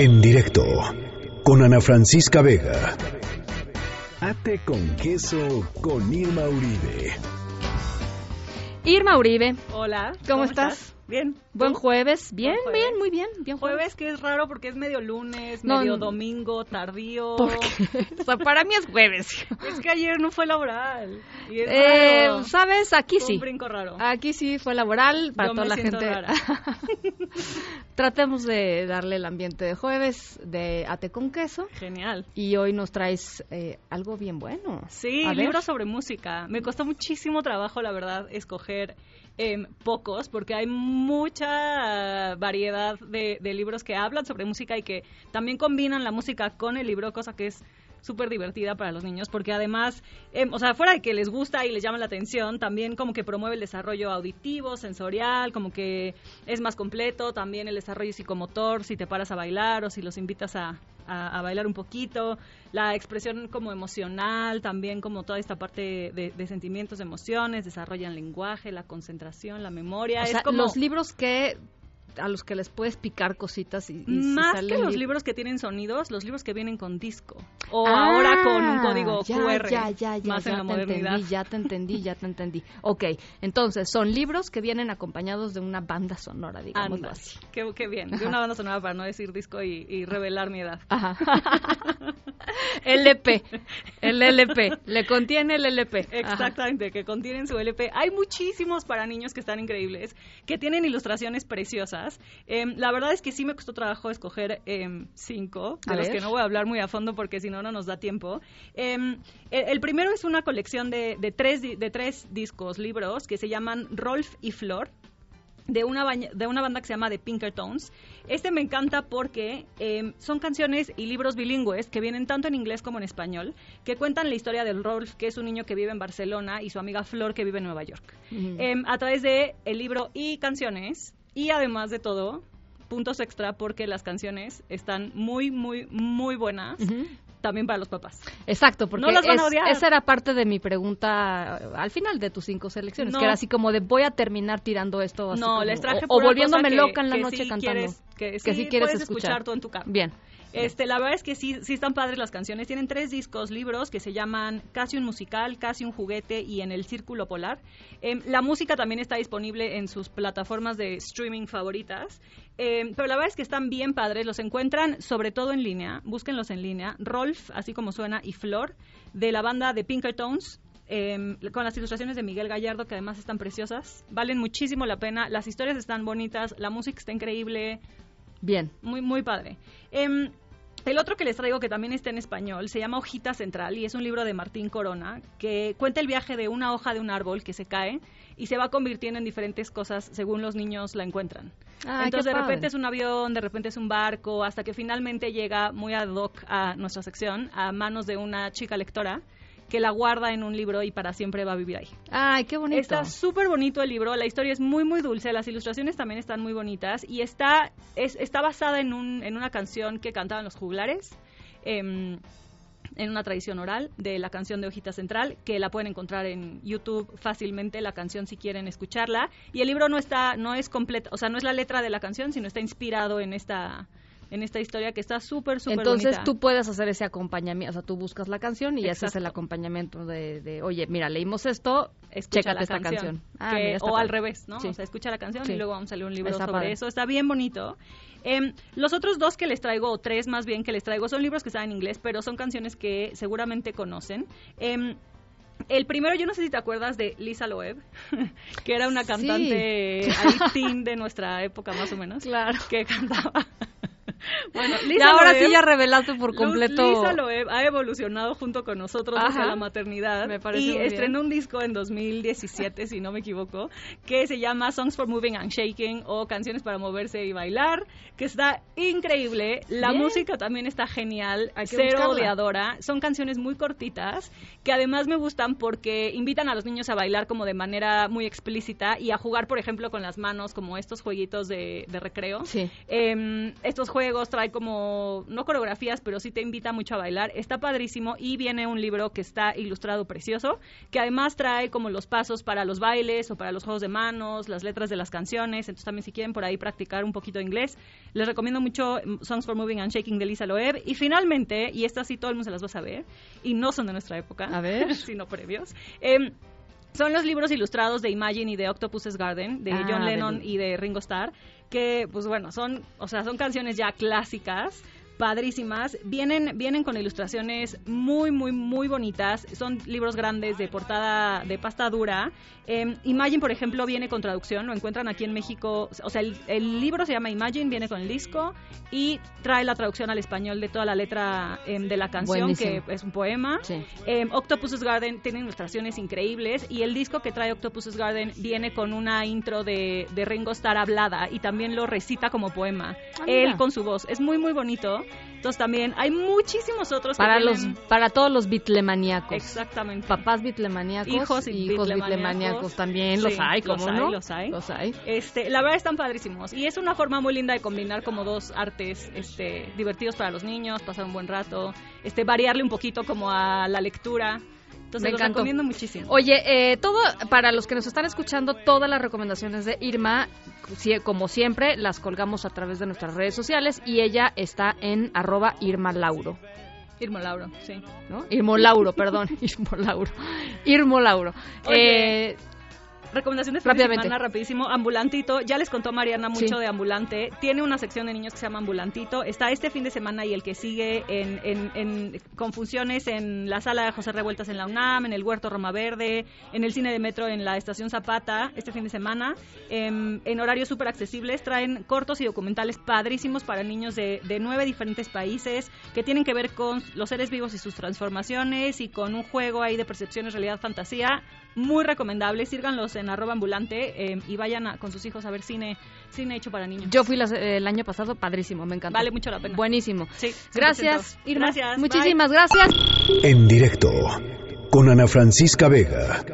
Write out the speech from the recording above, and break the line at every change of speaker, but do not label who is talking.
En directo con Ana Francisca Vega. Ate con queso con Irma Uribe.
Irma Uribe.
Hola.
¿Cómo, estás?
Bien.
Buen jueves. Bien,
Buen jueves.
bien, muy bien. Bien
Jueves que es raro porque es medio lunes,
No,
medio
no.
domingo, tardío.
O sea, para mí es jueves.
Es que ayer no fue laboral. Y es
Eh,
raro.
¿Sabes? Aquí
Fue
sí.
un brinco raro.
Aquí sí fue laboral para
Yo
toda
me
la
siento
gente.
rara.
Tratemos de darle el ambiente de jueves de ate con queso.
Genial.
Y hoy nos traes eh, algo bien bueno.
Sí, libros sobre música. Me costó muchísimo trabajo, la verdad, escoger em, pocos, porque hay mucha variedad de, de libros que hablan sobre música y que también combinan la música con el libro, cosa que es súper divertida para los niños, porque además, em, o sea, fuera de que les gusta y les llama la atención, también como que promueve el desarrollo auditivo, sensorial, como que es más completo, también el desarrollo psicomotor, si te paras a bailar o si los invitas a, a- a bailar un poquito, la expresión como emocional, también como toda esta parte de, de sentimientos, emociones, desarrollan lenguaje, la concentración, la memoria,
O
es
sea,
como
los libros que a los que les puedes picar cositas y, y
más que los
lib-
libros que tienen sonidos, los libros que vienen con disco o
Ah,
ahora con un código
ya,
QR
ya, ya, ya,
más en la modernidad.
Entendí, ya te entendí, ya te entendí. Ok, entonces son libros que vienen acompañados de una banda sonora, digamos
Anda,
así.
qué, qué bien, de una banda sonora para no decir disco y, y revelar mi edad.
Ajá. LP, el LP, le contiene el LP. Ajá.
Exactamente, que contienen su LP. Hay muchísimos para niños que están increíbles, que tienen ilustraciones preciosas. Em, la verdad es que sí me costó trabajo escoger em, cinco, de
A
los
ver.
que no voy a hablar muy a fondo porque si no, no nos da tiempo. Em, el, primero es una colección de, de tres, de tres discos, libros, que se llaman Rolf y Flor de una, baña- de una banda que se llama The Pinkertons. Este me encanta porque eh, son canciones y libros bilingües que vienen tanto en inglés como en español, que cuentan la historia del Rolf, que es un niño que vive en Barcelona, y su amiga Flor, que vive en Nueva York.
Ujú.
Em, a través de el libro y canciones, y además de todo, puntos extra porque las canciones están muy, muy, muy buenas, también para los papás.
Exacto, porque
No las van a
es-
odiar.
esa era parte de mi pregunta eh, al final de tus cinco selecciones,
No.
que era así como de voy a terminar tirando esto. así
no,
como-
les traje
o, volviéndome loca en la
que
noche
sí
cantando.
quieres- que,
que
sí
sí quieres
puedes
escuchar.
escuchar tú en tu carro.
Bien.
Este, la verdad es que sí, sí están padres las canciones. Tienen tres discos, libros que se llaman Casi un musical, Casi un juguete y En el Círculo Polar. Em, la música también está disponible en sus plataformas de streaming favoritas. Em, pero la verdad es que están bien padres. Los encuentran sobre todo en línea. Búsquenlos en línea. Rolf, así como suena, y Flor, de la banda de Pinkertons. em, con las ilustraciones de Miguel Gallardo, que además están preciosas. Valen muchísimo la pena. Las historias están bonitas, la música está increíble.
Bien.
Muy, muy padre. Em, el otro que les traigo, que también está en español, se llama Hojita Central y es un libro de Martín Corona que cuenta el viaje de una hoja de un árbol que se cae y se va convirtiendo en diferentes cosas según los niños la encuentran.
Ay,
Entonces, de repente es un avión, de repente es un barco, hasta que finalmente llega muy ad hoc a nuestra sección, a manos de una chica lectora que la guarda en un libro y para siempre va a vivir ahí.
Ay, qué bonito.
Está súper bonito el libro, la historia es muy muy dulce, las ilustraciones también están muy bonitas y está, es, está basada en, un, en una canción que cantaban los juglares, em, en una tradición oral de la canción de Hojita Central, que la pueden encontrar en YouTube fácilmente, la canción si quieren escucharla. Y el libro no está, no es completa, o sea, no es la letra de la canción, sino está inspirado en esta, en esta historia que está súper, súper
Entonces
bonita.
tú puedes hacer ese acompañamiento, o sea, tú buscas la canción y haces el
Exacto.
acompañamiento de, de, oye, mira, leímos esto,
escucha
chécate
la
esta
canción.
canción. Ah,
Que-
mira, está
o al revés, ¿no?
Sí.
O sea, escucha la canción
Sí.
y luego vamos a leer un libro
Está
sobre
padre.
eso. Está bien bonito. Em, los otros dos que les traigo, o tres más bien que les traigo, son libros que están en inglés, pero son canciones que seguramente conocen. Em, el primero, yo no sé si te acuerdas de Lisa Loeb, que era una
Sí.
cantante teen de nuestra época más o menos,
Claro.
que cantaba. Bueno, Lisa
ahora
Loeb-
sí ya revelaste por completo.
Lisa Loeb ha evolucionado junto con nosotros hacia la maternidad
Me parece
y
muy bien.
estrenó un disco en 2017, si no me equivoco, que se llama Songs for Moving and Shaking o Canciones para moverse y bailar, que está increíble. La
Bien.
música también está genial, cero odiadora. Son canciones muy cortitas que además me gustan porque invitan a los niños a bailar como de manera muy explícita y a jugar, por ejemplo, con las manos como estos jueguitos de, de recreo.
Sí.
Em, estos juegos juegos, como, no coreografías, pero sí te invita mucho a bailar. Está padrísimo y viene un libro que está ilustrado precioso, que además trae como los pasos para los bailes o para los juegos de manos, las letras de las canciones. Entonces también si quieren por ahí practicar un poquito de inglés, les recomiendo mucho mm, Songs for Moving and Shaking de Lisa Loeb. Y finalmente, y estas sí todo el mundo se las va a saber, y no son de nuestra época,
A ver.
sino previos. em, son los libros ilustrados de Imagine y de Octopus's Garden, de
Ah,
John Lennon y de Ringo Starr, que pues bueno, son, o sea, son canciones ya clásicas, padrísimas, vienen, vienen con ilustraciones muy, muy, muy bonitas, son libros grandes de portada de pasta dura. Em, Imagine, por ejemplo, viene con traducción, lo encuentran aquí en México, o sea, el, el libro se llama Imagine, viene con el disco y trae la traducción al español de toda la letra em, de la canción,
Buenísimo.
que es un poema.
Sí.
Eh, Octopus's Garden tiene ilustraciones increíbles y el disco que trae Octopus's Garden viene con una intro de, de Ringo Starr hablada y también lo recita como poema,
Ah,
él con su voz. Es muy, muy bonito. Entonces también hay muchísimos otros que
Para los, para todos los bitlemaníacos.
Exactamente.
Papás bitlemaníacos.
Hijos y
hijos
bitlemaníacos.
bitlemaníacos también. Los hay,
los
¿cómo
hay,
no?
los hay.
Los hay.
Este, la verdad están padrísimos y es una forma muy linda de combinar como dos artes este, divertidos para los niños, pasar un buen rato, este, variarle un poquito como a la lectura. Entonces
Me
los
encantó.
recomiendo muchísimo.
Oye, eh, todo, para los que nos están escuchando, todas las recomendaciones de Irma, como siempre, las colgamos a través de nuestras redes sociales y ella está en arroba Irma Lauro.
Irmo Lauro, sí.
¿no? Irmo Lauro, perdón, Irmo Lauro. Irmo Lauro.
Oye,
Eh,
Recomendación de fin de semana, rapidísimo. Ambulantito. Ya les contó Mariana mucho
Sí.
de Ambulante. Tiene una sección de niños que se llama Ambulantito. Está este fin de semana y el que sigue en, en, en- con funciones en la sala de José Revueltas en la UNAM, en el Huerto Roma Verde, en el cine de metro en la Estación Zapata, este fin de semana. em, en horarios súper accesibles. Traen cortos y documentales padrísimos para niños de, de nueve diferentes países que tienen que ver con los seres vivos y sus transformaciones y con un juego ahí de percepciones, realidad, fantasía muy recomendable. Síganlos en arroba ambulante eh, y vayan a- con sus hijos a ver cine, cine hecho para niños.
yo fui las- el año pasado, padrísimo, me encantó.
Vale mucho la pena.
Buenísimo.
Sí, 100%.
Gracias, Irma.
Gracias,
Muchísimas gracias.
En directo con Ana Francisca Vega.